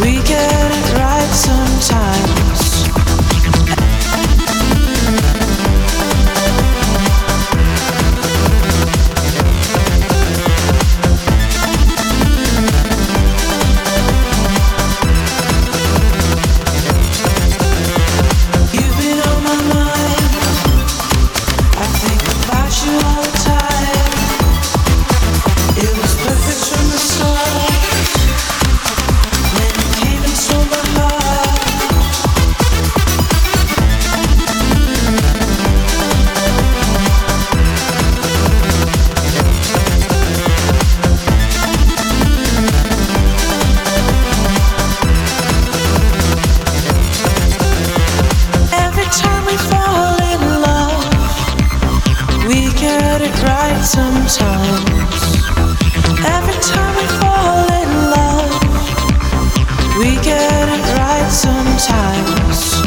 We get it right sometimes. get it right sometimes. Every time we fall in love, we get it right sometimes.